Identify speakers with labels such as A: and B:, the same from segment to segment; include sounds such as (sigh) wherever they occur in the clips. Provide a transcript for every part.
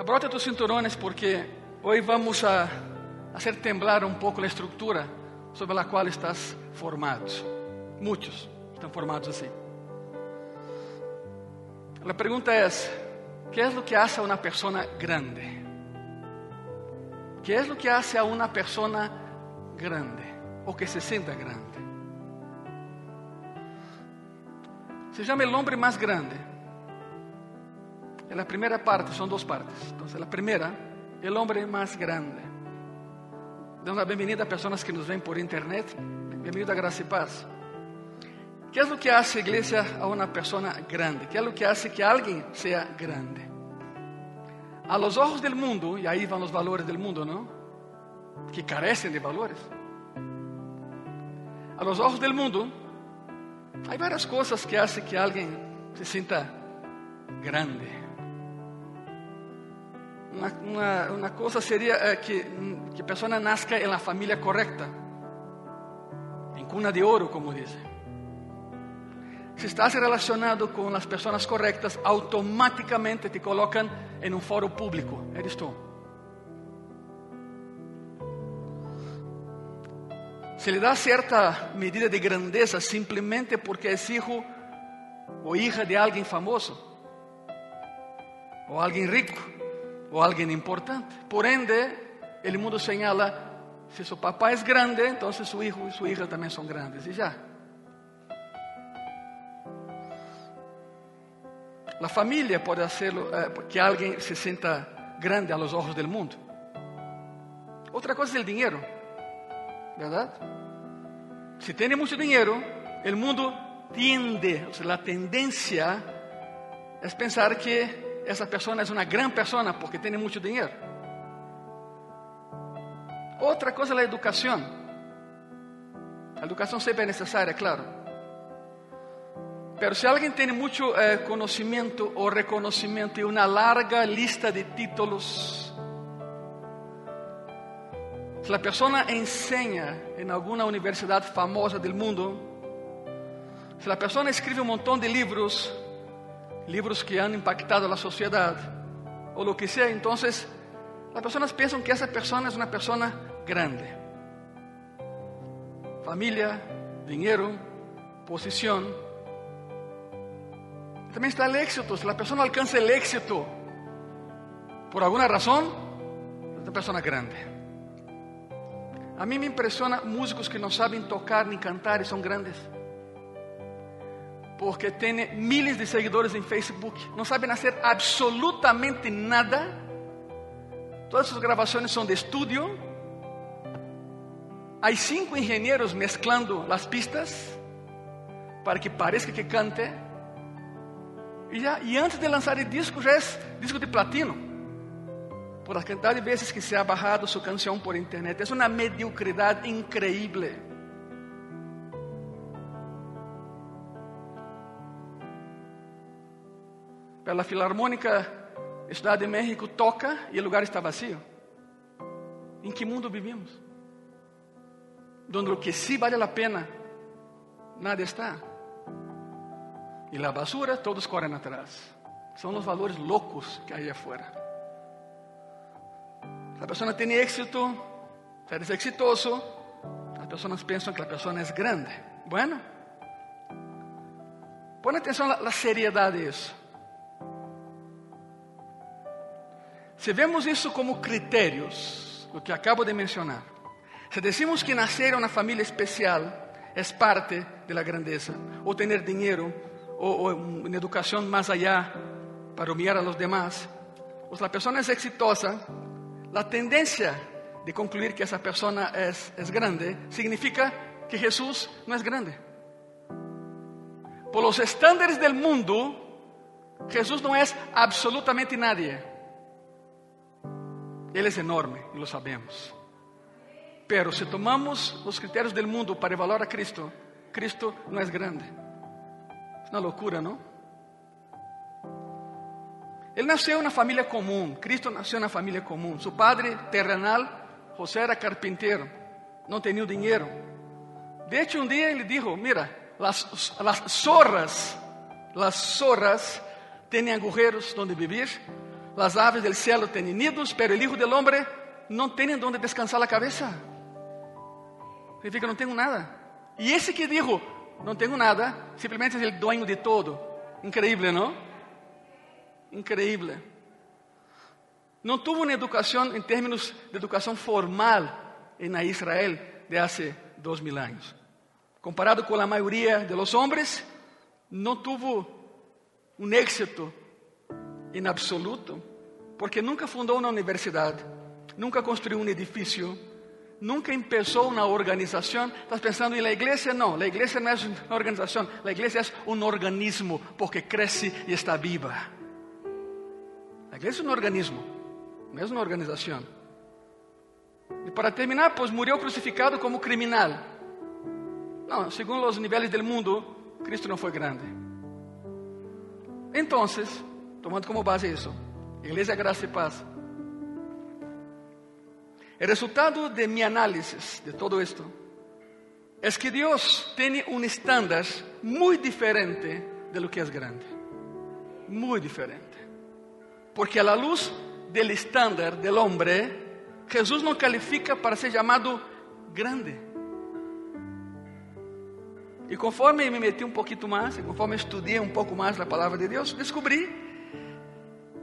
A: Abrote tus cinturones porque hoy vamos a hacer temblar un poco la estructura sobre la cual estás formado. Muchos están formados así. La pregunta es, ¿qué es lo que hace a una persona grande? ¿Qué es lo que hace a una persona grande o que se sienta grande? Se llama el hombre más grande. En la primera parte, son dos partes. Entonces, la primera, el hombre más grande. Dando la bienvenida a personas que nos ven por internet. Bienvenido a Gracia y Paz. ¿Qué es lo que hace iglesia a una persona grande? ¿Qué es lo que hace que alguien sea grande? A los ojos del mundo, y ahí van los valores del mundo, ¿no? Que carecen de valores. A los ojos del mundo, hay varias cosas que hacen que alguien se sienta grande. Una, una, una cosa sería eh, que, que persona nazca en la familia correcta, en cuna de oro, como dice. Si estás relacionado con las personas correctas, automáticamente te colocan en un foro público. Eres tú. Se le da cierta medida de grandeza simplemente porque es hijo o hija de alguien famoso, o alguien rico, o alguien importante. Por ende, el mundo señala, si su papá es grande, entonces su hijo y su hija también son grandes. Y ya. La familia puede hacerlo eh, que alguien se sienta grande a los ojos del mundo. Otra cosa es el dinero, ¿verdad? Si tiene mucho dinero, el mundo tiende, o sea, la tendencia es pensar que esa persona es una gran persona porque tiene mucho dinero. Otra cosa es la educación. La educación siempre es necesaria, claro. Pero si alguien tiene mucho eh, conocimiento o reconocimiento y una larga lista de títulos, si la persona enseña en alguna universidad famosa del mundo, si la persona escribe un montón de libros, libros que han impactado la sociedad, o lo que sea, entonces las personas piensan que esa persona es una persona grande. Familia, dinero, posición. También está el éxito. Si la persona alcanza el éxito por alguna razón, es una persona grande. A mí me impresiona músicos que no saben tocar ni cantar y son grandes. Porque tienen miles de seguidores en Facebook, no saben hacer absolutamente nada. Todas sus grabaciones son de estudio. Hay cinco ingenieros mezclando las pistas para que parezca que cante. E, antes de lançar o disco, já é disco de platino. Por a quantidade de vezes que se ha bajado sua canção por internet. É uma mediocridade increíble. Pela Filarmônica Cidade de México toca e o lugar está vazio. Em que mundo vivimos? Donde o que sí vale a pena, nada está. E la basura, todos correm atrás. São os valores loucos que hay afuera. Se a pessoa tem éxito, eres exitoso, as pessoas pensam que a pessoa é grande. Bueno, põe atenção na seriedade disso. Se vemos isso como critérios, o que acabo de mencionar, se decimos que nascer em uma família especial é parte de la grandeza, ou ter dinheiro o, o en educación más allá para humillar a los demás, pues la persona es exitosa, la tendencia de concluir que esa persona es, es grande significa que Jesús no es grande. Por los estándares del mundo, Jesús no es absolutamente nadie. Él es enorme lo sabemos. Pero si tomamos los criterios del mundo para evaluar a Cristo, Cristo no es grande. Uma loucura, não? Ele nasceu uma família comum. Cristo nasceu uma família comum. Seu padre terrenal, José, era carpinteiro. Não tinha dinheiro. De hecho, um dia ele disse: Mira, las zorras, las zorras têm agujeros onde vivir, Las aves del cielo tienen nidos, pero el Hijo del Hombre no tiene donde descansar la cabeza. Significa, não tenho nada. E esse que dijo, não tenho nada, simplesmente é o dueño de todo. Increíble, não? Increíble. Não tuvo uma educação em termos de educação formal na Israel de há dois mil anos. Comparado com a maioria de los hombres, não tuvo um êxito em absoluto, porque nunca fundou uma universidade, nunca construiu um edifício, nunca empezó una organización. Estás pensando en la iglesia? No, la iglesia no es una organización, la iglesia es un organismo porque crece y está viva. La iglesia es un organismo, no es una organización. Y para terminar, pues murió crucificado como criminal. No, según los niveles del mundo, Cristo no fue grande. Entonces, tomando como base eso, Iglesia Gracia y Paz El resultado de mi análisis de todo esto es que Dios tiene un estándar muy diferente de lo que es grande. Muy diferente. Porque a la luz del estándar del hombre, Jesús no califica para ser llamado grande. E conforme me meti um pouquinho mais, e conforme estudei um pouco mais a palavra de Deus, descobri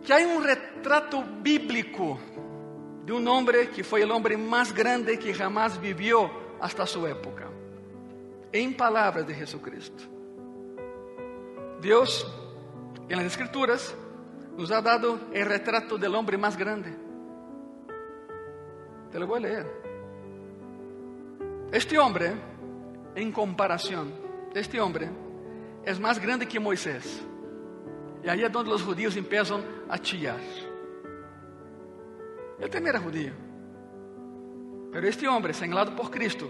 A: que há um retrato bíblico de um homem que foi o homem mais grande que jamás viveu hasta sua época. Em palavras de Jesucristo. Deus, em las Escrituras, nos ha dado o retrato do homem mais grande. Te lo voy a leer. Este homem, em comparação, este homem é mais grande que Moisés. E aí é onde os judíos empiezam a chillar. Ele também era judío. Pero este homem, señalado por Cristo,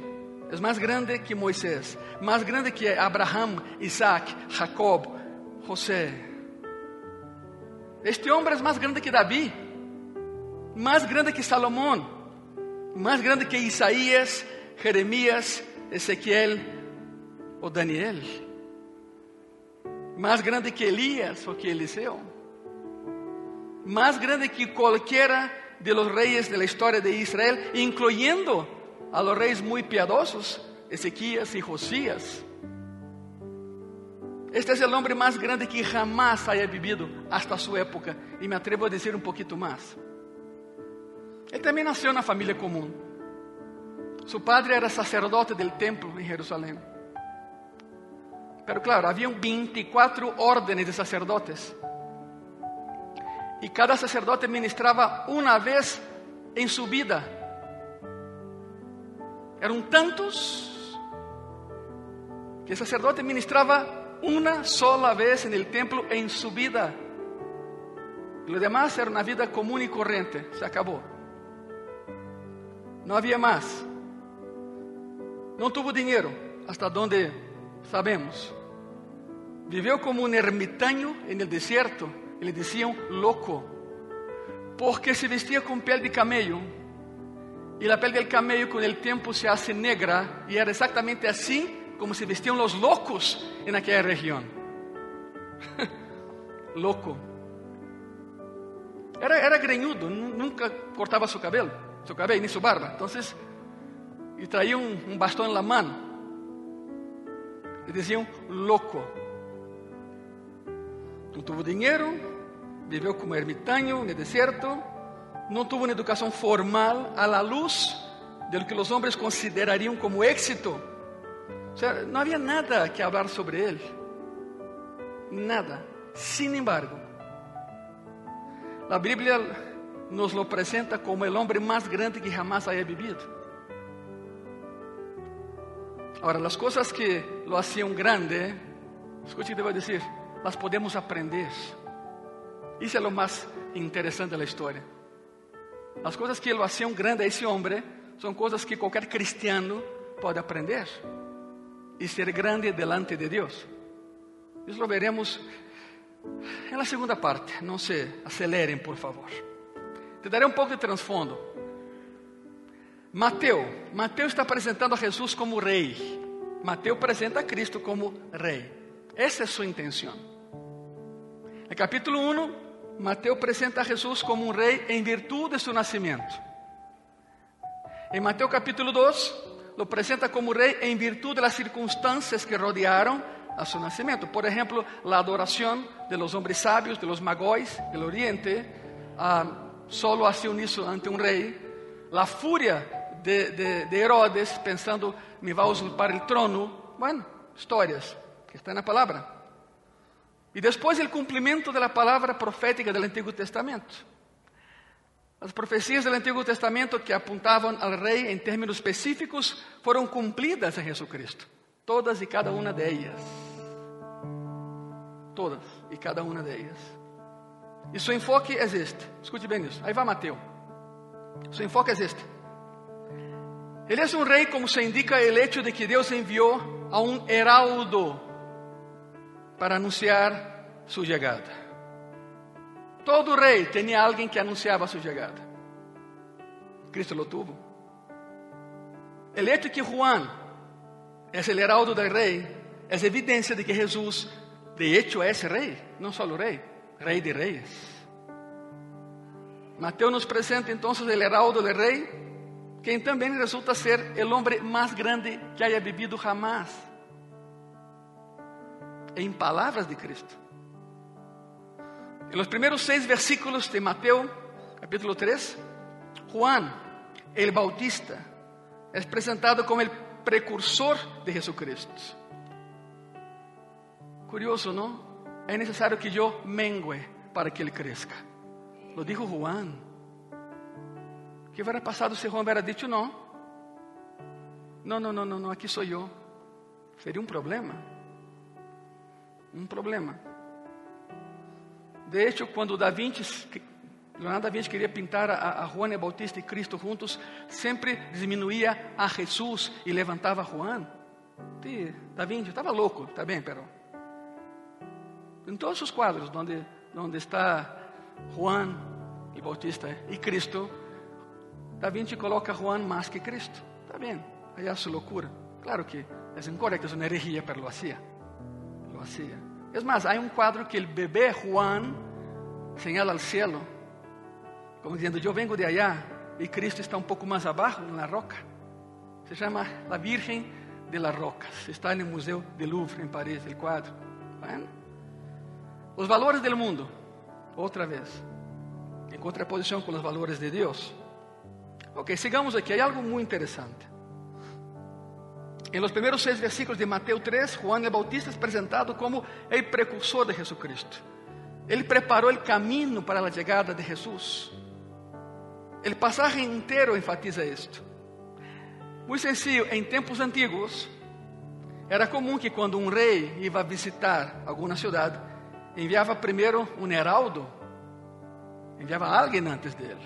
A: é mais grande que Moisés, mais grande que Abraham, Isaac, Jacob, José. Este homem é mais grande que Davi, mais grande que Salomão, mais grande que Isaías, Jeremias, Ezequiel ou Daniel. Mais grande que Elias ou que Eliseu. Mais grande que qualquer de los reyes de la historia de Israel, incluyendo a los reyes muy piadosos, Ezequías y Josías. Este es el hombre más grande que jamás haya vivido hasta su época, y me atrevo a decir un poquito más. Él también nació en una familia común. Su padre era sacerdote del templo en Jerusalén. Pero claro, había 24 órdenes de sacerdotes. E cada sacerdote ministrava uma vez em sua vida. Eram tantos que o sacerdote ministrava uma sola vez no templo em sua vida. E o demais era uma vida comum e corrente. Se acabou. Não havia mais. Não tuvo dinheiro, hasta donde sabemos. Viveu como um ermitaño en el desierto e le diziam louco, porque se vestia com pele de camello, e a pele del camello com o tempo se hace negra, e era exatamente assim como se vestiam os loucos en aquela região. (laughs) Louco. Era, era greñudo, nunca cortava seu cabelo, seu cabelo nem sua barba. Então, e traía um, bastão na mão. E diziam louco. Não teve dinheiro, viveu como ermitaño no deserto, não teve uma educação formal la luz de lo que os homens considerariam como éxito. O sea, não havia nada que falar sobre ele. Nada. Sin embargo, a Bíblia nos lo presenta como o homem mais grande que jamás haya vivido. Agora, as coisas que lo hacían grande, escute o que vou dizer las podemos aprender. Isso é o mais interessante da história. As coisas que lo hacían grande a esse homem são coisas que qualquer cristiano pode aprender e ser grande delante de Deus. Isso lo veremos na segunda parte. Não se acelerem, por favor. Te darei um pouco de transfondo. Mateus, Mateus está apresentando a Jesus como rei. Mateus apresenta a Cristo como rei. Essa é sua intenção. No capítulo 1, Mateo presenta a Jesús como un rey en virtud de su nacimiento. En Mateo capítulo 2 lo presenta como rey en virtud de las circunstancias que rodearon a su nacimiento. Por ejemplo, la adoración de los hombres sabios, de los magóis del oriente, ah, solo hacía uniso ante un rey. La furia de, de, de Herodes pensando, me va a usurpar el trono. Bueno, histórias estão na palavra. E depois o cumprimento da palavra profética do Antigo Testamento. As profecias do Antigo Testamento que apontavam ao rei em termos específicos foram cumpridas em Jesucristo. Todas e cada uma delas. Todas e cada uma delas. E seu enfoque é este. Escute bem isso. Aí vai Mateus. Seu enfoque é este. Ele é um rei, como se indica o hecho de que Deus enviou a um heraldo para anunciar sua chegada. Todo rei tinha alguém que anunciava sua chegada. Cristo lo tuvo. El hecho que Juan es el heraldo del rey es evidencia de que Jesús, de hecho, es rey, no solo rey, rey de reyes. Mateo nos presenta entonces el heraldo del rey, quien también resulta ser el hombre más grande que haya vivido jamás. En palabras de Cristo. En los primeros seis versículos de Mateo, capítulo 3, Juan, el Bautista, es presentado como el precursor de Jesucristo. Curioso, ¿no? Es necesario que yo mengue para que Él crezca. Lo dijo Juan. ¿Qué hubiera pasado si Juan hubiera dicho no? No, no, no, no, no, aquí soy yo. Sería un problema. Un problema. De hecho, quando Da Vinci, Leonardo da Vinci queria pintar a, a Juan el Bautista e Cristo juntos, sempre diminuía a Jesus e levantava Juan. Sí, da Vinci estava louco, está bem, pero em todos os quadros onde, onde está Juan el Bautista e Cristo, Da Vinci coloca Juan mais que Cristo. Está bem, aí é sua loucura. Claro que é incorrecto, é uma herejía, pero lo hacía. Lo hacía. Es más, hay un cuadro que el bebé Juan señala al cielo, como diciendo, yo vengo de allá y Cristo está un poco más abajo en la roca. Se llama La Virgen de las Rocas. Está en el Museo Louvre en París, el cuadro. Bueno, los valores del mundo, otra vez, en contraposición con los valores de Dios. Ok, sigamos aquí. Hay algo muy interesante. En los primeros seis versículos de Mateo 3, Juan el Bautista es presentado como el precursor de Jesucristo. Él preparó el camino para la llegada de Jesús. El pasaje entero enfatiza esto. Muy sencillo, en tiempos antiguos era común que cuando un rey iba a visitar alguna ciudad, enviaba primero un heraldo, enviaba a alguien antes de él.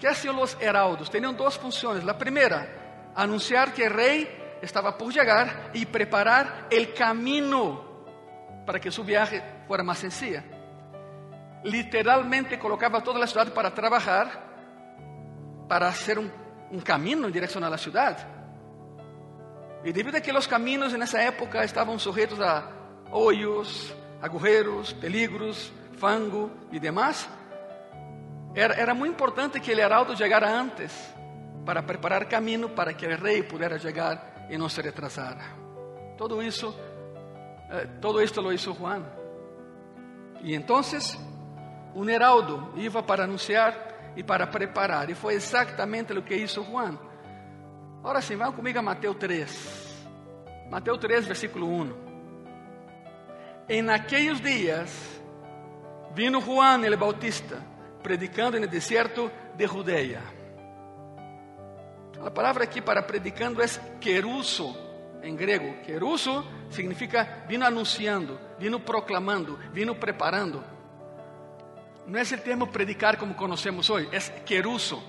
A: ¿Qué hacían los heraldos? Tenían dos funciones. La primera, anunciar que el rey estaba por llegar y preparar el camino para que su viaje fuera más sencilla. Literalmente colocaba toda la ciudad para trabajar, para hacer un, camino en dirección a la ciudad. Y debido a que los caminos en esa época estaban sujetos a hoyos, agujeros, peligros, fango y demás, era, era muy importante que el heraldo llegara antes para preparar camino para que el rey pudiera llegar y no se retrasara. Todo eso, eh, todo esto lo hizo Juan. Y entonces un heraldo iba para anunciar y para preparar. Y fue exactamente lo que hizo Juan. Ahora sim, vão comigo a Mateus 3. Mateus 3, versículo 1. En aquellos días vino Juan el Bautista predicando en el desierto de Judea. A palavra aqui para predicando é queruso em grego. Queruso significa vino anunciando, vino proclamando, vino preparando. Não é o termo predicar como conhecemos hoje, é queruso.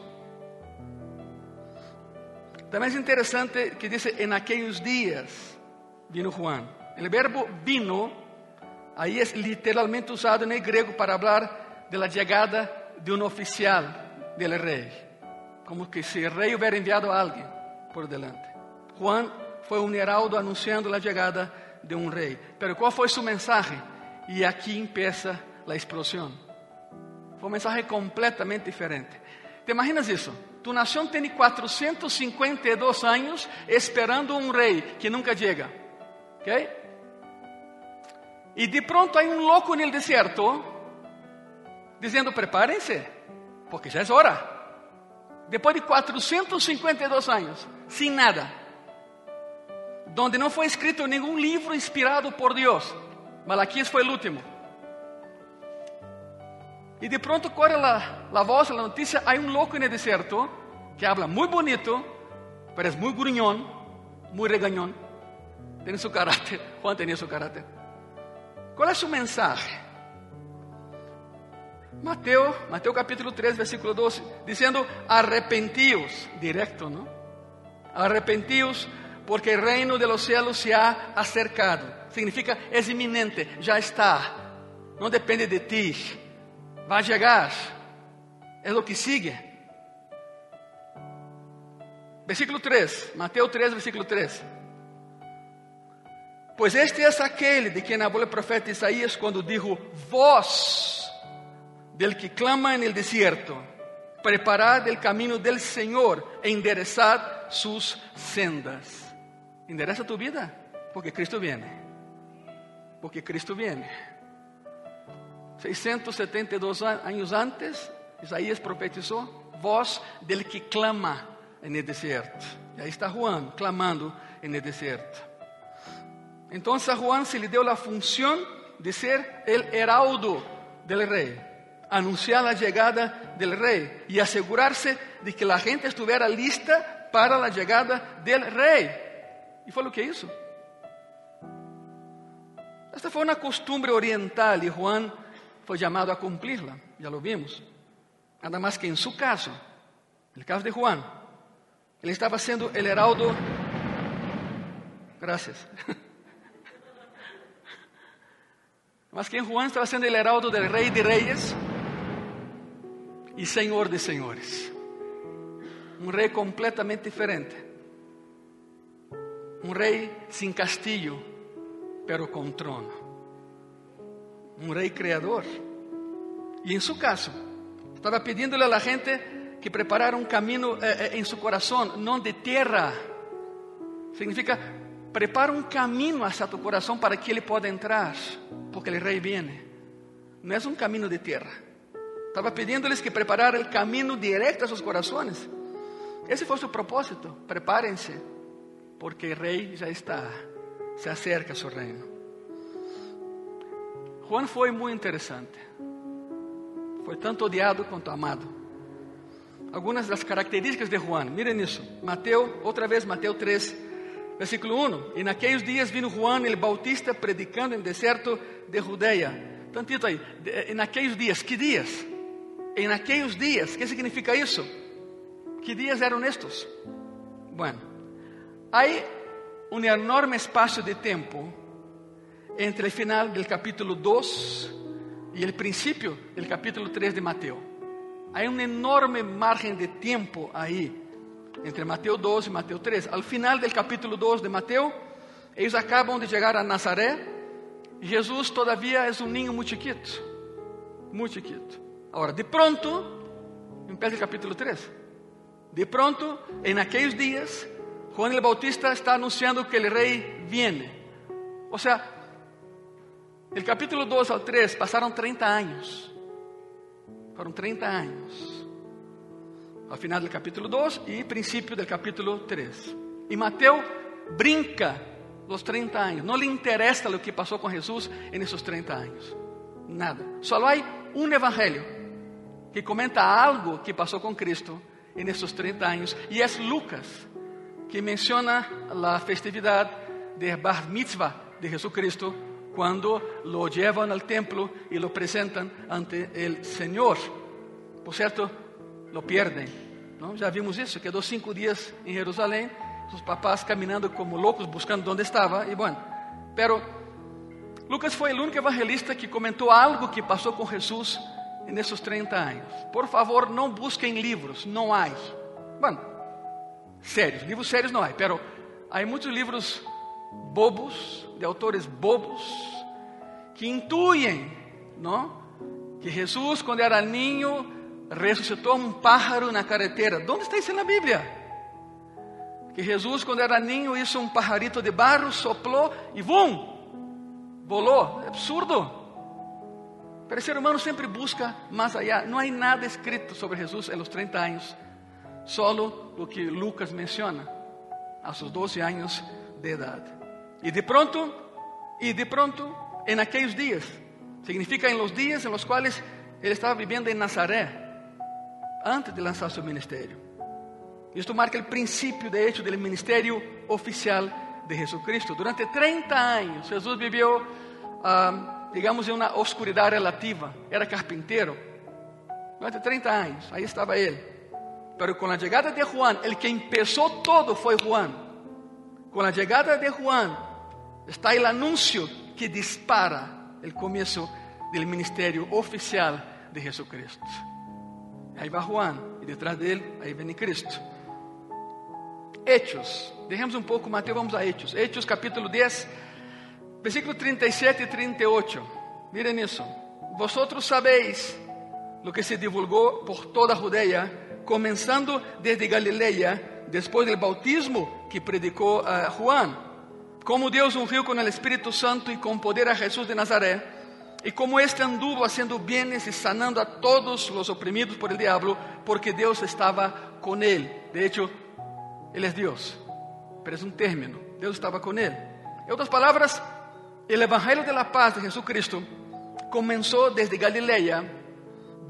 A: Também é interessante que diz en aquellos días vino Juan. O verbo vino aí é literalmente usado no grego para falar de la chegada de um oficial del rei. Como que se o rei hubiera enviado a por delante. Juan foi um heraldo anunciando a chegada de um rei. Pero qual foi sua mensagem? E aqui empieza la explosión. Fue un mensaje completamente diferente. ¿Te imaginas eso? Tu nación tiene 452 años esperando un rey que nunca llega. ¿Ok? Y de pronto hay un loco en el desierto diciendo, prepárense, porque ya es hora. Después de 452 años, sin nada, donde no fue escrito ningún libro inspirado por Dios, Malaquías fue el último. Y de pronto corre la, la voz, la noticia, hay un loco en el desierto que habla muy bonito, pero es muy gruñón, muy regañón. Tiene su carácter, (laughs) Juan tenía su carácter. ¿Cuál es su mensaje? Mateo, Mateo capítulo 3, versículo 12, diciendo, arrepentíos, directo, ¿no? Arrepentíos porque el reino de los cielos se ha acercado. Significa, es inminente, ya está. No depende de ti. Va a llegar. Es lo que sigue. Versículo 3, Mateo 3, versículo 3. Pois este é aquele de quem habló o profeta Isaías quando dijo: Voz del que clama en el desierto, preparad el camino del Señor e enderezad sus sendas. Endereza tu vida, porque Cristo viene. Porque Cristo viene. 672 años antes, Isaías profetizó: Voz del que clama en el desierto. E aí está Juan clamando en el desierto. Entonces a Juan se le dio la función de ser el heraldo del rey, anunciar la llegada del rey y asegurarse de que la gente estuviera lista para la llegada del rey. Y fue lo que hizo. Esta fue una costumbre oriental y Juan fue llamado a cumplirla, ya lo vimos. Nada más que en su caso, el caso de Juan, él estaba siendo el heraldo. Gracias. (laughs) Mas que Juan estava sendo el heraldo del Rei de Reyes e Senhor de Senhores. Um rei completamente diferente. Um rei sem castillo, pero com trono. Um rei criador. E em seu caso, estava pedindo-lhe a la gente que preparara um caminho eh, eh, em seu coração, não de terra. Significa prepara um caminho hacia tu coração para que ele possa entrar, porque o rei viene. Não é um caminho de terra. Estava pedindo-lhes que prepararam o caminho direto a corações. Esse foi o propósito. Prepárense, porque o rei já está, se acerca a seu reino. Juan foi muito interessante. Foi tanto odiado quanto amado. Algumas das características de Juan, miren isso. Mateus, outra vez, Mateus 3, Versículo 1: E naqueles dias vino Juan el Bautista predicando no deserto de Judeia. Tantito aí, em naqueles dias, que dias? Em naqueles dias, que significa isso? Que dias eram estes? Bueno, há um enorme espaço de tempo entre o final do capítulo 2 e o princípio do capítulo 3 de Mateus. Há um enorme margem de tempo aí entre Mateus 2 e Mateus 3. Al final del capítulo 2 de Mateus, eles acabam de chegar a Nazaré. Jesus todavia é um ninho muito chiquito. Muito chiquito. Agora, de pronto, empieza o capítulo 3. De pronto, em aqueles dias, Juan el Bautista está anunciando que o rei viene. Ou seja, del capítulo 2 ao 3 passaram 30 anos. Foram 30 anos ao final do capítulo 2 e princípio do capítulo 3. E Mateus brinca os 30 anos, não lhe interessa o que passou com Jesus nesses 30 anos, nada. Só há um evangelho que comenta algo que passou com Cristo nesses 30 anos e é Lucas, que menciona a festividade de Bar Mitzvah de Jesucristo quando lo llevan al templo y lo presentan ante el Señor. Por cierto, lo pierden. Não? Já vimos isso, quedou cinco dias em Jerusalém, os papás caminhando como loucos buscando onde estava, e bueno, pero Lucas foi o único evangelista que comentou algo que passou com Jesus nesses 30 anos. Por favor, não busquem livros, não há. Bueno, sérios, livros sérios não há, pero há muitos livros bobos, de autores bobos, que intuem, não? que Jesús cuando era niño resucitó un pájaro en la carretera. ¿Dónde está eso en la Biblia? Que Jesús cuando era niño hizo un pajarito de barro, sopló y ¡bum! Voló. É absurdo. Pero ser humano siempre busca más allá. No hay nada escrito sobre Jesús en los 30 años. Solo lo que Lucas menciona a sus 12 años de edad. Y de pronto, y de pronto, en aquellos días, significa en los días en los cuales él estaba viviendo en Nazaret, antes de lanzar su ministerio. Esto marca el principio, de hecho, del ministerio oficial de Jesucristo. Durante 30 años Jesús vivió, um, digamos, en una oscuridad relativa. Era carpintero. Durante 30 años, ahí estaba él. Pero con la llegada de Juan, el que empezó todo fue Juan. Con la llegada de Juan está el anuncio que dispara el comienzo del ministerio oficial de Jesucristo. Ahí va Juan y detrás de él, ahí viene Cristo. Hechos, dejemos um pouco Mateus, vamos a Hechos. Hechos capítulo 10, versículo 37 e 38. Miren isso. Vosotros sabéis lo que se divulgou por toda a Judea, começando desde Galileia, depois do bautismo que predicou uh, Juan, como Deus ungiu com o Espírito Santo e com poder a Jesus de Nazaré, e como este anduvo haciendo bienes e sanando a todos os oprimidos por el diablo, porque Deus estava com ele. De hecho, Ele é Deus, pero um término. Deus estava com ele. Em outras palavras, o Evangelho de la Paz de Jesucristo começou desde Galileia,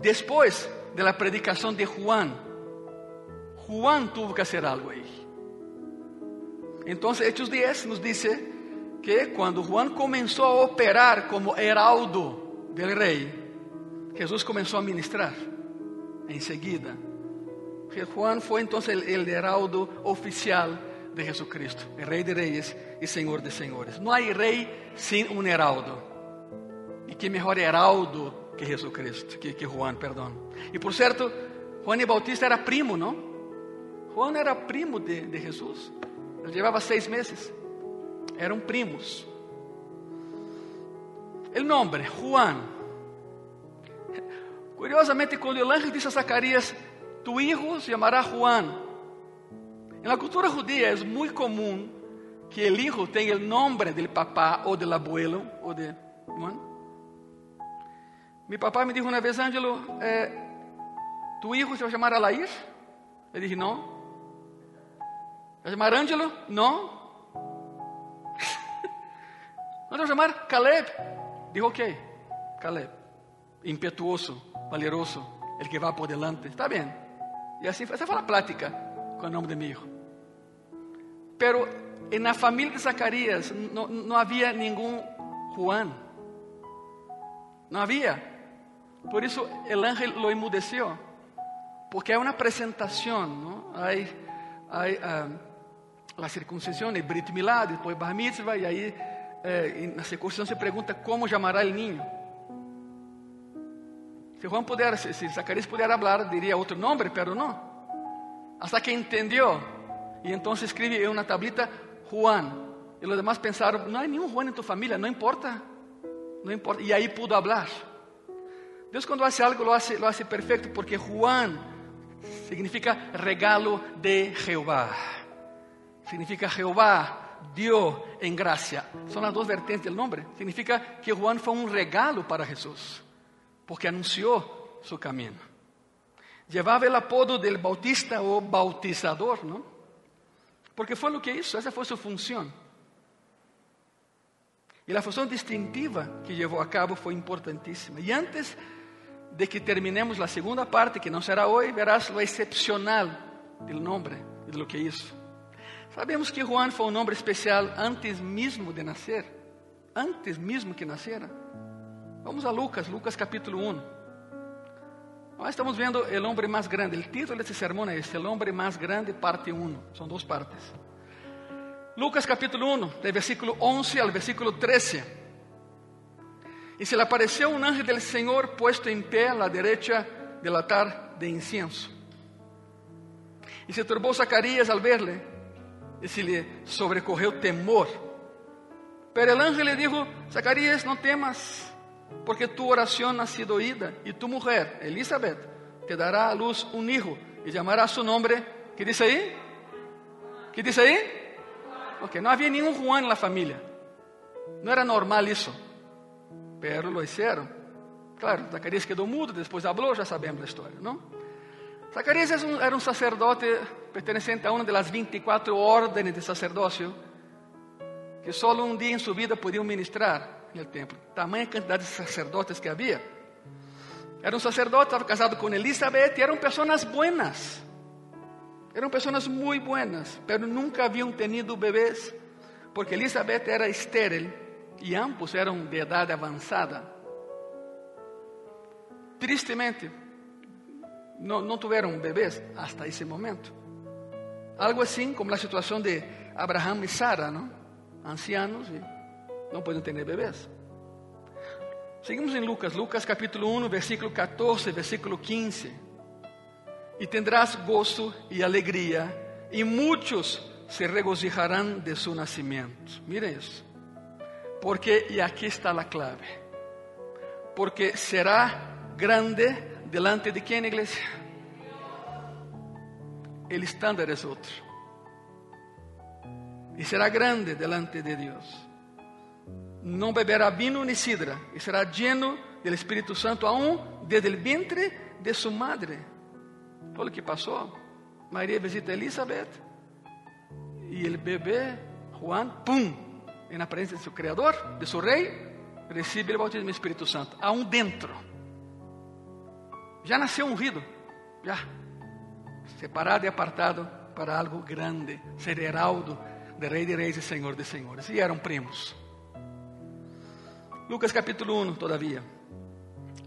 A: depois de la predicação de Juan. Juan tuvo que hacer algo aí. Então, Hechos 10 nos diz que quando Juan começou a operar como heraldo del rei, Jesus começou a ministrar em seguida. Juan foi então o heraldo oficial de Jesucristo, o Rei de Reyes e Senhor de Senhores. Não há rei sem um heraldo. E que melhor heraldo que Jesucristo, que, que Juan, perdão. E por certo, Juan e Bautista era primo, não? Juan era primo de, de Jesus. Ele levava seis meses. Eram primos. O nome, Juan. Curiosamente, quando o anjo disse a Zacarias, tu hijo se llamará Juan. En la cultura judía es muy común que el hijo tenga el nombre del papá o del abuelo o de Juan. Mi papá me dijo una vez, Ángelo, eh, ¿tu hijo se va a llamar Alair? Le dije, no. ¿Se va a llamar Ángelo? No. (laughs) ¿No se va a llamar Caleb? Dijo, ok, Caleb. Impetuoso, valeroso, el que va por delante. Está bien. E assim, essa foi a plática com o nome de meu hijo. Pero na família de Zacarias não, não havia nenhum Juan. Não havia. Por isso, o ángel lo emudeceu. Porque há uma apresentação, não? Há, há uh, a circuncissão, o Brit Milá, depois Bar Mitzvah, e aí eh, na circuncisão se pergunta como chamará o ninho. Se Juan puder, se Zacarias puder hablar, diría otro nombre, pero no. Hasta que entendió. Y entonces escribe en una tablita Juan. Y los demás pensaron, no hay ningún Juan en tu familia, no importa. No importa. Y ahí pudo hablar. Dios cuando hace algo lo hace, lo hace perfecto porque Juan significa regalo de Jehová. Significa Jehová dio en gracia. Son las dos vertientes del nombre. Significa que Juan fue un regalo para Jesús porque anunciou seu caminho. Llevava o apodo del bautista ou bautizador, não? Porque foi o que isso, essa foi sua função. E a função distintiva que levou a cabo foi importantíssima. E antes de que terminemos a segunda parte, que não será hoje, verás o excepcional do nome e de lo que isso. Sabemos que Juan foi um nome especial antes mesmo de nascer, antes mesmo que nascera. Vamos a Lucas, Lucas capítulo 1. Nós estamos vendo o homem mais grande. O título desse sermão é este: O homem mais grande, parte 1. São duas partes. Lucas capítulo 1, do versículo 11 ao versículo 13. E se lhe apareceu um anjo do Senhor puesto em pé à direita del altar de incienso. E se turbou Zacarias al verle, e se lhe sobrecorreu temor. Pero el ángel le dijo: Zacarias, não temas porque tu oración ha sido oída y tu mujer, Elizabeth, te dará a luz un hijo y llamará su nombre. ¿Qué dice ahí? ¿Qué dice ahí? Porque no había ningún Juan en la familia. No era normal eso. Pero lo hicieron. Claro, Zacarias quedó mudo, después habló, ya sabemos la historia, ¿no? Zacarias era un sacerdote perteneciente a una de las 24 órdenes de sacerdocio que solo um dia em sua vida podiam ministrar no templo. Tamanha quantidade de sacerdotes que havia. Era um sacerdote, estava casado com Elizabeth eram pessoas buenas. Eram pessoas muito buenas, mas nunca haviam tenido bebês, porque Elizabeth era estéril e ambos eram de idade avançada. Tristemente, não, não tiveram bebês hasta esse momento. Algo assim como a situação de Abraham e Sara, não? ancianos e não podem ter bebês. Seguimos em Lucas, Lucas capítulo 1, versículo 14, versículo 15. E tendrás gozo e alegria, e muitos se regocijarão de su nascimento. Miren isso. Porque, e aqui está a clave, porque será grande delante de quem, igreja? O estándar é outro e será grande delante de Deus. Não beberá vinho nem sidra, e será lleno do Espírito Santo aún desde o vientre de sua madre. Olha o que passou. Maria visita Elizabeth e o bebê Juan, pum, na presença de seu Criador, de seu Rei, recebe o bautismo do Espírito Santo, aún dentro. Já nasceu ungido, já separado e apartado para algo grande, ser heraldo de Rei de Reis e Senhor de Senhores. E eram primos. Lucas capítulo 1, todavia,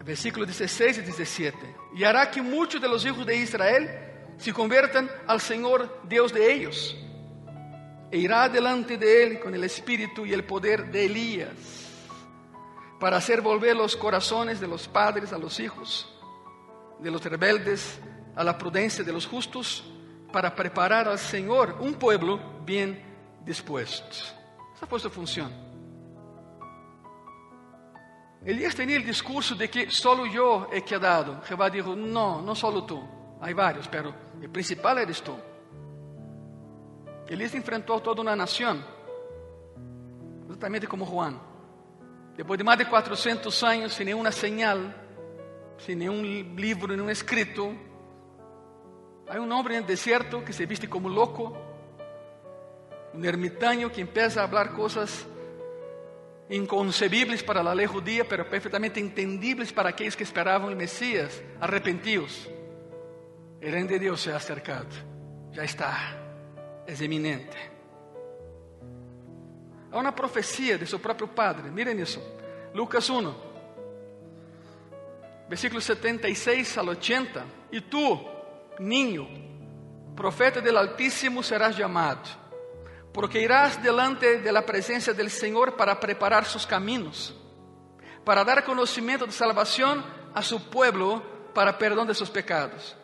A: versículo 16 e 17. E hará que muitos de los hijos de Israel se convertam al Senhor Deus de ellos. E irá delante de él con el espíritu y el poder de Elías, para hacer volver los corazones de los padres a los hijos, de los rebeldes a la prudencia de los justos, para preparar al Señor un pueblo bien dispuestos. Essa foi sua função. Elias tinha o discurso de que solo eu he quedado. Jehová dijo: Não, não solo tu. Há vários, pero o principal eres tu. Elias enfrentou toda uma nação, exatamente como Juan. Depois de mais de 400 anos, sem nenhuma señal, sem nenhum livro, nenhum escrito, há um homem no deserto que se viste como louco, un ermitaño que empieza a hablar cosas inconcebibles para la ley judía, pero perfectamente entendibles para aquellos que esperaban el Mesías, arrepentidos. El reino de Dios se ha acercado, ya está, es eminente. Há uma profecia de seu próprio Padre, miren isso, Lucas 1, versículo 76 al 80. E tu, niño, profeta del Altíssimo, serás chamado porque irás delante de la presencia del Señor para preparar sus caminos, para dar conocimiento de salvación a su pueblo para perdón de sus pecados.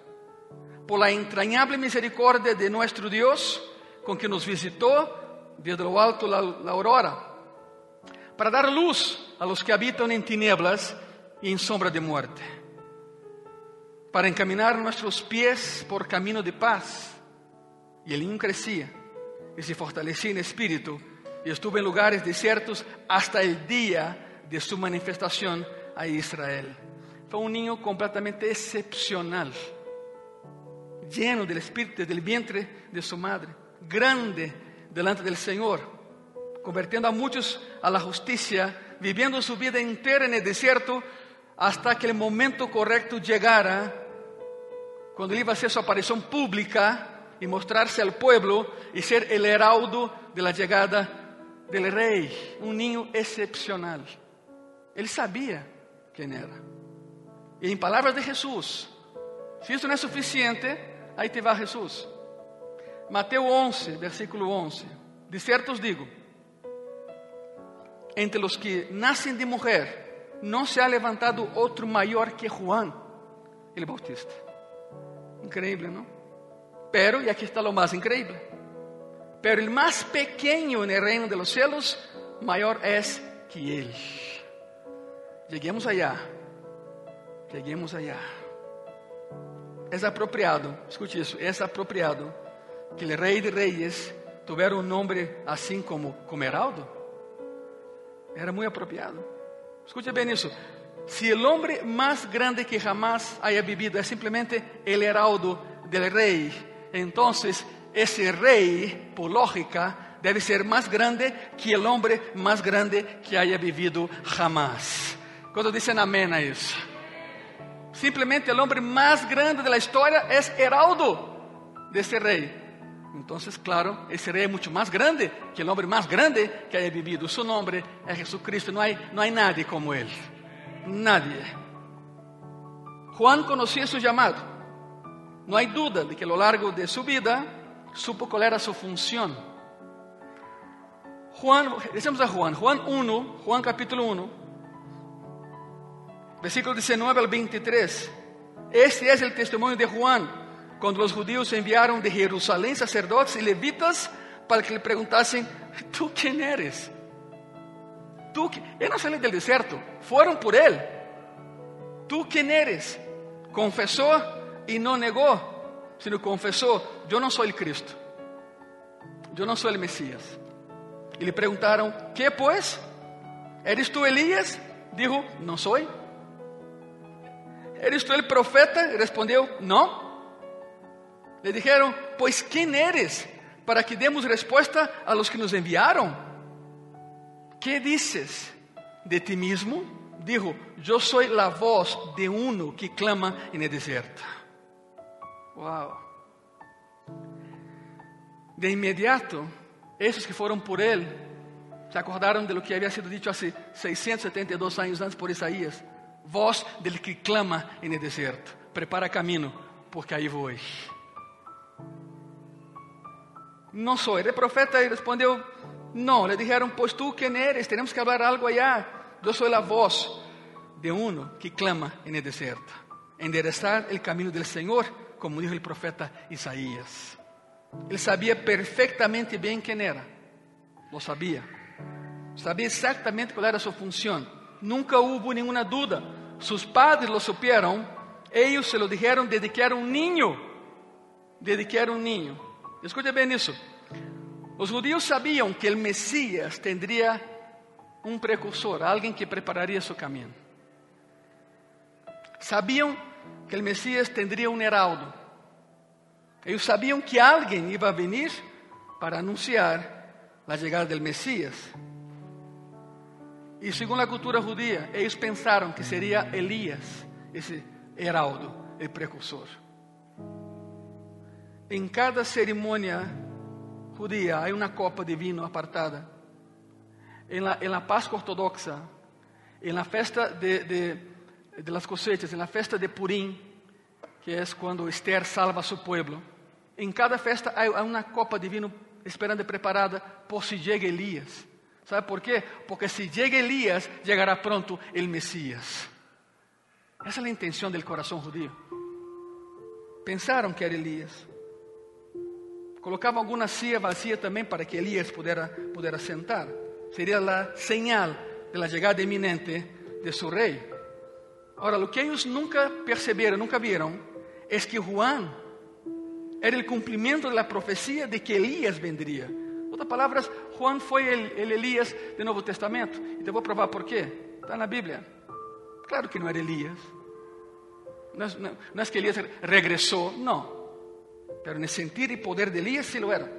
A: Por la entrañable misericordia de nuestro Dios, con que nos visitó desde lo alto la, la aurora, para dar luz a los que habitan en tinieblas y en sombra de muerte, para encaminar nuestros pies por camino de paz. Y el niño crecía y se fortalecía en espíritu y estuvo en lugares desiertos hasta el día de su manifestación a Israel. Fue un niño completamente excepcional, lleno del espíritu del vientre de su madre, grande delante del Señor, convirtiendo a muchos a la justicia, viviendo su vida entera en el desierto hasta que el momento correcto llegara, cuando iba a hacer su aparición pública y mostrarse al pueblo y ser el heraldo de la llegada del rey, un niño excepcional. Él sabía quién era. Y en palabras de Jesús, si esto no es suficiente, ahí te va Jesús. Mateo 11, versículo 11. De cierto os digo, entre los que nacen de mujer, no se ha levantado otro mayor que Juan el Bautista. Increíble, ¿no? Pero, y aquí está lo más increíble, pero el más pequeño en el reino de los cielos, mayor es que él. Lleguemos allá. Lleguemos allá. É apropriado, escute isso, é apropriado que o rei de reis tivesse um nome assim como, como Heraldo. Era muito apropriado. Escute bem isso. Se o homem mais grande que jamás haya vivido é simplesmente o heraldo del rei, então esse rei, por lógica, deve ser mais grande que o homem mais grande que haya vivido jamás. Quando dizem amém a isso? Simplesmente o homem mais grande da história é heraldo desse rei. Então, claro, esse rei é muito mais grande que o homem mais grande que haya vivido. Seu nome é Jesucristo. Não há, não há nadie como ele. Nadie. Juan conhecia seu chamado. Não há dúvida de que, a lo largo de sua vida, supo qual era sua função. Juan, dizemos a Juan, Juan 1, Juan capítulo 1, versículo 19 al 23. Este é o testemunho de Juan, quando os judíos enviaram de Jerusalém sacerdotes e levitas para que lhe perguntassem: Tu quem eres? Tu, ele não saiu do deserto, foram por ele. Tu quem eres? Confessou e não negou, sino confessou: Eu não sou o Cristo, eu não sou o Messias. E lhe perguntaram: Que pois? ¿Eres tu Elias? Dijo: Não sou. ¿Eres tu el profeta? Respondeu: Não. Le dijeron: Pois quem eres? Para que demos resposta a los que nos enviaram. ¿Qué dices de ti mismo? Dijo: Yo soy la voz de uno que clama en el desierto. Wow. De inmediato, esos que foram por ele se acordaram de lo que havia sido dicho hace 672 anos antes por Isaías. Voz del que clama en el deserto. Prepara caminho, porque aí vou. Não sou. Ele é profeta e respondeu: Não. Le dijeron: Pois tu quem eres? Temos que falar algo allá. Eu sou a voz de uno que clama en el deserto. Enderezar el camino del Senhor, como dijo el profeta Isaías. Ele sabia perfeitamente bem quem era. Lo sabia. Sabia exatamente qual era a sua função. Nunca houve nenhuma dúvida. Seus padres lo supieron. Eles se lo dijeron desde que era um niño. Desde que era um niño. Escute bem isso. Os judíos sabiam que o Messias tendria um precursor, alguém que prepararia seu caminho. Sabiam que o Messias tendria um heraldo eles sabiam que alguém ia vir para anunciar a chegada do Messias. E segundo a cultura judia, eles pensaram que seria Elias, esse heraldo, o precursor. Em cada cerimônia judia há uma copa de vinho apartada. Em la, en la Páscoa ortodoxa, em la festa de, de, de las cosechas, em la festa de Purim, que é quando Esther salva a seu povo em cada festa há uma copa de vinho esperando preparada por si chega Elias. ¿Sabe por quê? Porque se chega Elias, chegará pronto o Messias. Essa é a intenção do coração judío. Pensaram que era Elias. Colocavam alguma cia vazia também para que Elias pudera, pudera sentar. Seria a señal de la chegada iminente de seu rei. Agora, o que eles nunca perceberam, nunca viram, é que Juan era o cumprimento da profecia de que Elias vendria. Outras palavras, Juan foi o Elias do Novo Testamento. E te vou provar por quê. Está na Bíblia. Claro que não era Elias. Não, não, não é que Elias regressou, não. Pero no sentido e poder de Elias, sim lo era.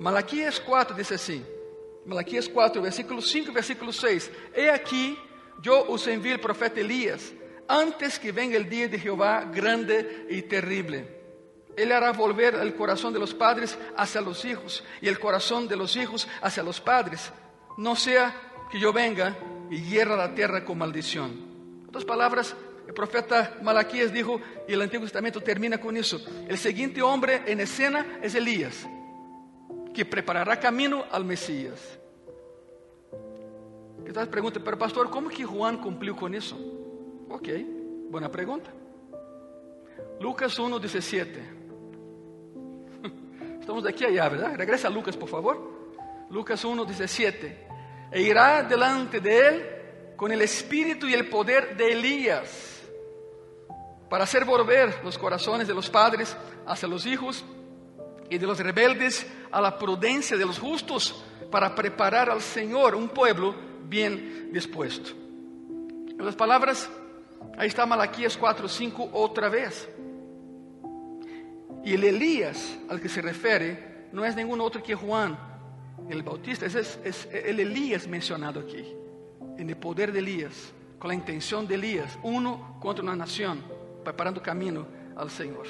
A: Malaquias 4 diz assim: Malaquias 4, versículo 5 versículo 6. He aqui, eu os envio o profeta Elias, antes que venga o dia de Jeová grande e terrível Él hará volver el corazón de los padres hacia los hijos y el corazón de los hijos hacia los padres. No sea que yo venga y hierra la tierra con maldición. En otras palabras, el profeta Malaquías dijo, y el Antiguo Testamento termina con eso, el siguiente hombre en escena es Elías, que preparará camino al Mesías. Entonces pregunta, pero pastor, ¿cómo que Juan cumplió con eso? Ok, buena pregunta. Lucas 1, 17. (laughs) Estamos aqui allá, ¿verdad? Regresa a Lucas, por favor. Lucas 1, 17. E irá delante de él con el espíritu y el poder de Elías, para hacer volver los corazones de los padres hacia los hijos y de los rebeldes a la prudencia de los justos, para preparar al Señor un pueblo bien dispuesto. En las palabras, ahí está Malaquías 4, 5 otra vez. Y el Elías al que se refiere no es ningún otro que Juan el Bautista, es, es el mencionado aquí, en el poder de Elías, con la intención de Elías, uno contra una nación, preparando camino al Señor.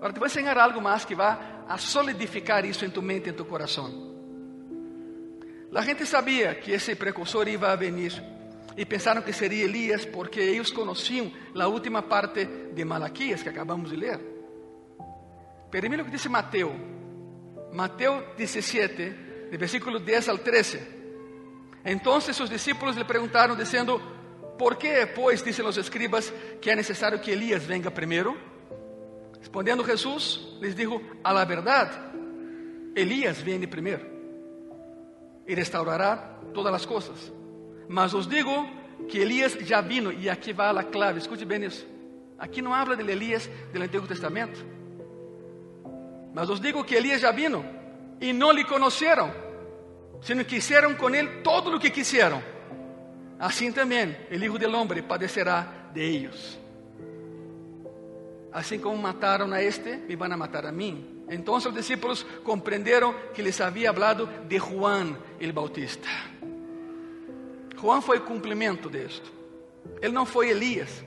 A: Ahora te voy a enseñar algo más que va a solidificar eso en tu mente, en tu corazón. La gente sabía que ese precursor iba a venir y pensaron que sería Elías porque ellos conocían la última parte de Malaquías que acabamos de leer. Pero mira que dice Mateo, Mateo 17, de versículo 10 al 13. Entonces sus discípulos le preguntaron diciendo, ¿por qué pues dicen los escribas que es necesario que Elías venga primero? Respondiendo Jesús les dijo, a la verdad, Elías viene primero y restaurará todas las cosas. Mas os digo que Elías ya vino y aquí va la clave, escute bien eso. Aquí no habla del Elías del Antiguo Testamento. Mas os digo que Elías já vino e não lhe conheceram, sino que hicieron com ele todo o que quisieron. Assim também, o Hijo del Hombre padecerá de ellos. Assim como mataram a este, me van a matar a mim. Então os discípulos compreenderam que les havia hablado de Juan el Bautista. Juan foi o cumprimento de esto. Ele não foi Elías,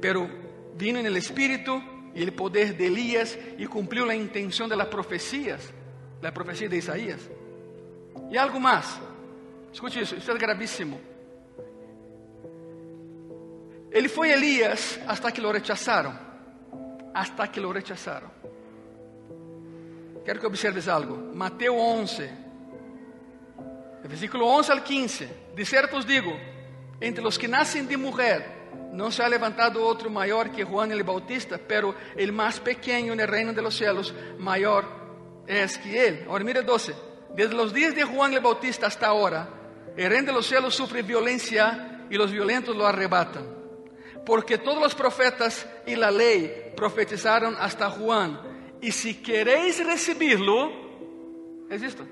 A: pero vino el Espírito y el poder de Elías y cumplió la intención de las profecías, la profecía de Isaías. Y algo más, escute eso, esto es gravísimo. Ele foi Elías hasta que lo rechazaron, hasta que lo rechazaron. Quero que observes algo. Mateo 11, versículo 11 al 15. De os digo, entre los que nacen de mujer, no se ha levantado otro mayor que Juan el Bautista, pero el más pequeño en el reino de los cielos, mayor es que él. Ahora mire 12. Desde los días de Juan el Bautista hasta ahora, el reino de los cielos sufre violencia y los violentos lo arrebatan. Porque todos los profetas y la ley profetizaron hasta Juan. Y si queréis recibirlo, es esto.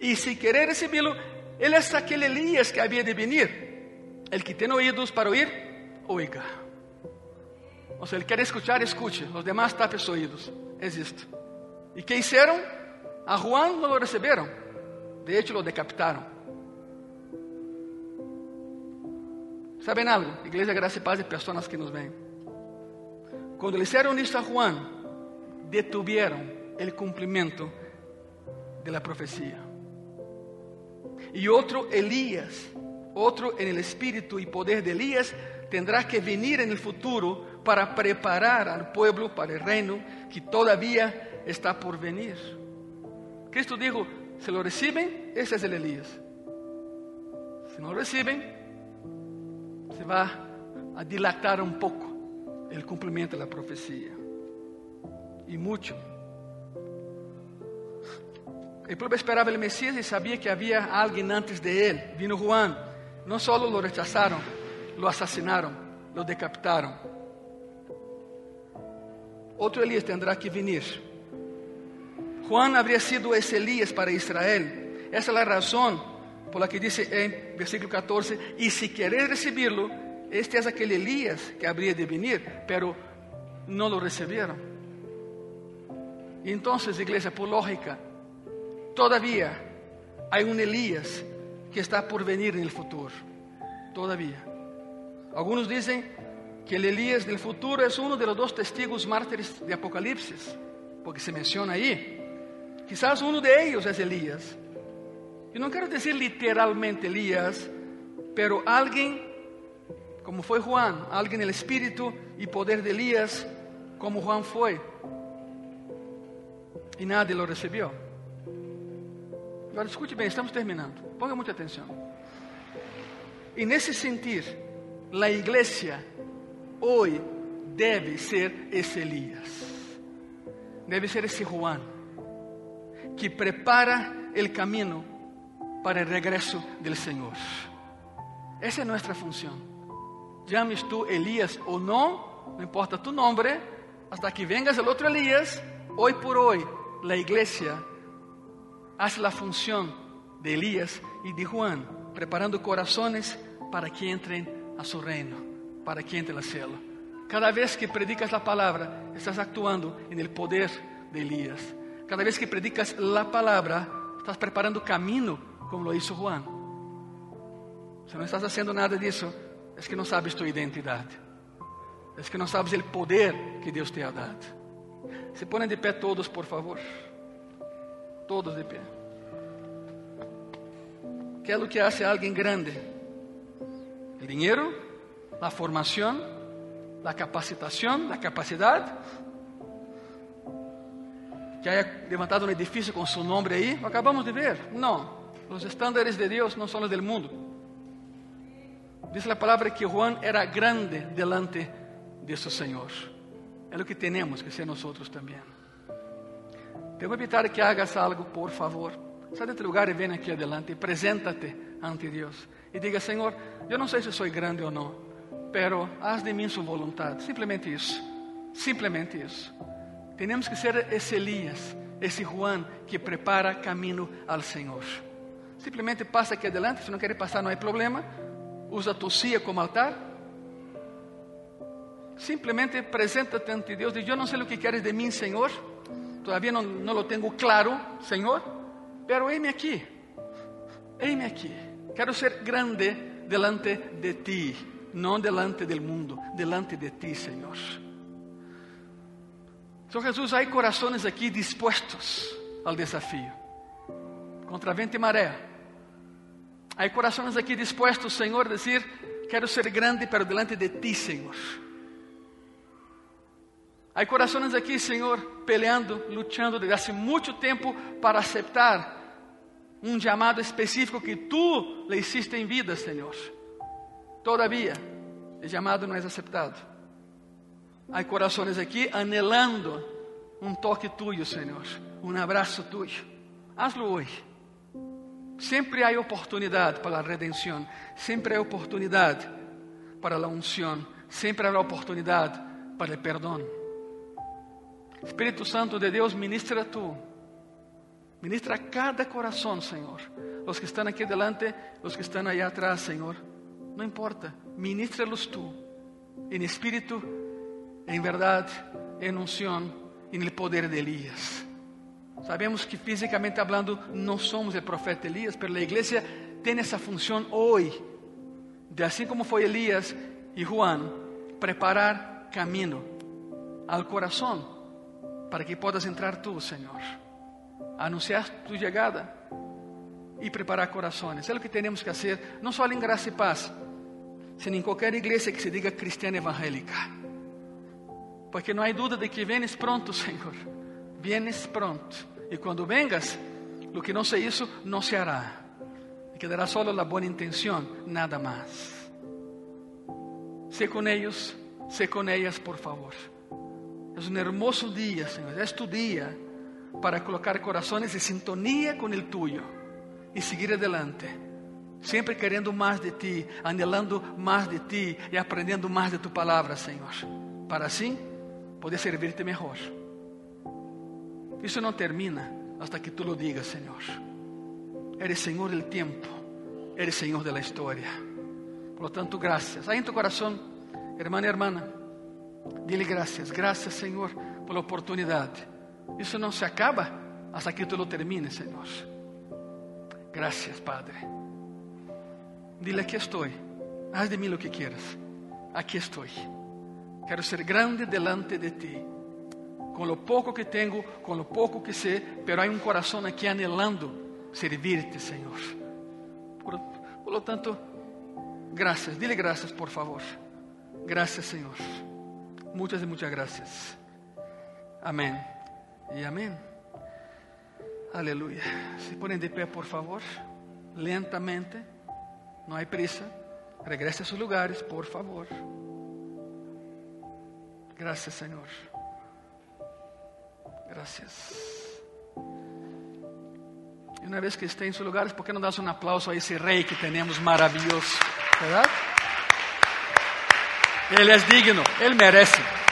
A: Y si queréis recibirlo, él es aquel Elías que había de venir. El que tiene oídos para oír, oiga. O sea, ele quer escuchar, escute. Os demás tape os oídos. É isto. E que hicieron? A Juan não lo receberam. De hecho, lo decapitaram. ¿Saben algo? Igreja Graça e Paz e pessoas que nos ven. Quando le hicieron isso a Juan, detuvieron el cumprimento de la profecía. E outro Elías, outro en el espírito e poder de Elías, tendrá que venir en el futuro para preparar al pueblo para el reino que todavía está por venir. Cristo dijo, si lo reciben, ese es el Elías. Si no lo reciben, se va a dilatar un poco el cumplimiento de la profecía. Y mucho. El pueblo esperaba el Mesías y sabía que había alguien antes de él. Vino Juan. No solo lo rechazaron, lo assassinaram, lo decapitaram. Outro Elias tendrá que venir. Juan habría sido ese Elías para Israel. Esa es la razón por la que dice en versículo 14, y si queréis recibirlo, este es aquel Elías que habría de venir, pero no lo recibieron. Entonces, iglesia, por lógica, todavía hay un Elías que está por venir en el futuro. Todavía. Algunos dicen que el Elías del futuro es uno de los dos testigos mártires de Apocalipsis, porque se menciona ahí. Quizás uno de ellos es Elías. Y no quiero decir literalmente Elías, pero alguien, como fue Juan, alguien el espíritu y poder de Elías, como Juan fue. Y nadie lo recibió. Agora escute bem, estamos terminando. Ponga muita atenção. E nesse sentir, la iglesia hoy debe ser ese Elías, debe ser ese Juan que prepara el camino para el regreso del Señor. Esa es nuestra función. Llames tú Elías o no, no importa tu nombre, hasta que vengas el otro Elías, hoy por hoy la iglesia hace la función de Elías y de Juan, preparando corazones para que entren a su reino, para que entren al cielo. Cada vez que predicas la palabra, estás actuando en el poder de Elías. Cada vez que predicas la palabra, estás preparando camino, como lo hizo Juan. Si no estás haciendo nada de eso, es que no sabes tu identidad. Es que no sabes el poder que Dios te ha dado. Se ponen de pé todos, por favor. Todos de pé. ¿Qué es lo que hace a alguien grande? El dinero, la formación, la capacitación, la capacidad. Que haya levantado un edificio con su nombre ahí, lo acabamos de ver. No, los estándares de Dios no son los del mundo. Dice la palabra que Juan era grande delante de su Señor. Es lo que tenemos que ser nosotros también. A invitar a que hagas algo, por favor. Sal de tu lugar y ven aquí adelante y preséntate ante Dios. Y diga, Señor, yo no sé si soy grande o no, pero haz de mí su voluntad. Simplemente eso. Simplemente eso. Tenemos que ser ese Elías, ese Juan que prepara camino al Señor. Simplemente pasa aqui adelante, se não quer passar não há problema. Usa tu silla como altar. Simplesmente apresenta-te ante Deus. Diz: Eu não sei o que queres de mim, Senhor. Todavía não, não lo tenho claro, Senhor. Pero eime aqui. Eime aqui. Quero ser grande delante de ti, não delante del mundo, delante de ti, Senhor. Senhor Jesus, há corações aqui dispostos ao desafio. Contra vento e maré. Há corações aqui dispostos, Senhor, a dizer: Quero ser grande, pero delante de ti, Senhor. Há corações aqui, Senhor, peleando, lutando desde há muito tempo para aceitar um chamado específico que tu le hiciste em vida, Senhor. Todavia, o chamado não é aceitado. Há corações aqui anelando um toque tuyo, Senhor, um abraço tuyo. Hazlo hoje. Sempre há oportunidade para a redenção, sempre há oportunidade para a unção, sempre há oportunidade para o perdão. Espírito Santo de Deus, ministra tu. Ministra a cada coração, Senhor. Os que estão aqui delante, os que estão aí atrás, Senhor. Não importa, ministra-los tu. Em espírito, em verdade, em unção, em poder de Elias. Sabemos que fisicamente hablando não somos o profeta Elias, mas a igreja tem essa função hoje, de assim como foi Elias e Juan, preparar caminho ao coração para que puedas entrar tú, Señor. Anunciar tu llegada y preparar corazones. Es lo que tenemos que hacer, no solo en Gracia y Paz, sino en cualquier iglesia que se diga cristiana evangélica. Porque no hay duda de que vienes pronto, Señor. Vienes pronto. Y cuando vengas, lo que no se hizo, no se hará. Y quedará solo la buena intención, nada más. Sé con ellos, sé con ellas, por favor. Es un hermoso día, Señor. Es tu día para colocar corazones en sintonía con el tuyo y seguir adelante. Siempre queriendo más de ti, anhelando más de ti y aprendiendo más de tu palabra, Señor. Para así poder servirte mejor. Eso no termina hasta que tú lo digas, Señor. Eres Señor del tiempo. Eres Señor de la historia. Por lo tanto, gracias. Ahí en tu corazón, hermana y hermana. Dile gracias, gracias Senhor pela oportunidade. Isso não se acaba hasta que tu lo termines, Senhor. Gracias, Padre. Dile aqui estou. Haz de mim o que quieras. Aqui estou. Quero ser grande delante de ti. Com lo pouco que tenho, com lo pouco que sei, pero há um coração aqui anelando servirte, Senhor. Por, por lo tanto, graças. Dile graças, por favor. Graças, Senhor. Muchas y muchas gracias. Amén. Y amén. Aleluya. Se ponen de pie, por favor. Lentamente. No hay prisa. Regrese a sus lugares, por favor. Gracias, Señor. Gracias. Y una vez que esté en sus lugares, ¿por qué no das un aplauso a ese rey que tenemos maravilloso? ¿Verdad? Ele é digno, ele merece.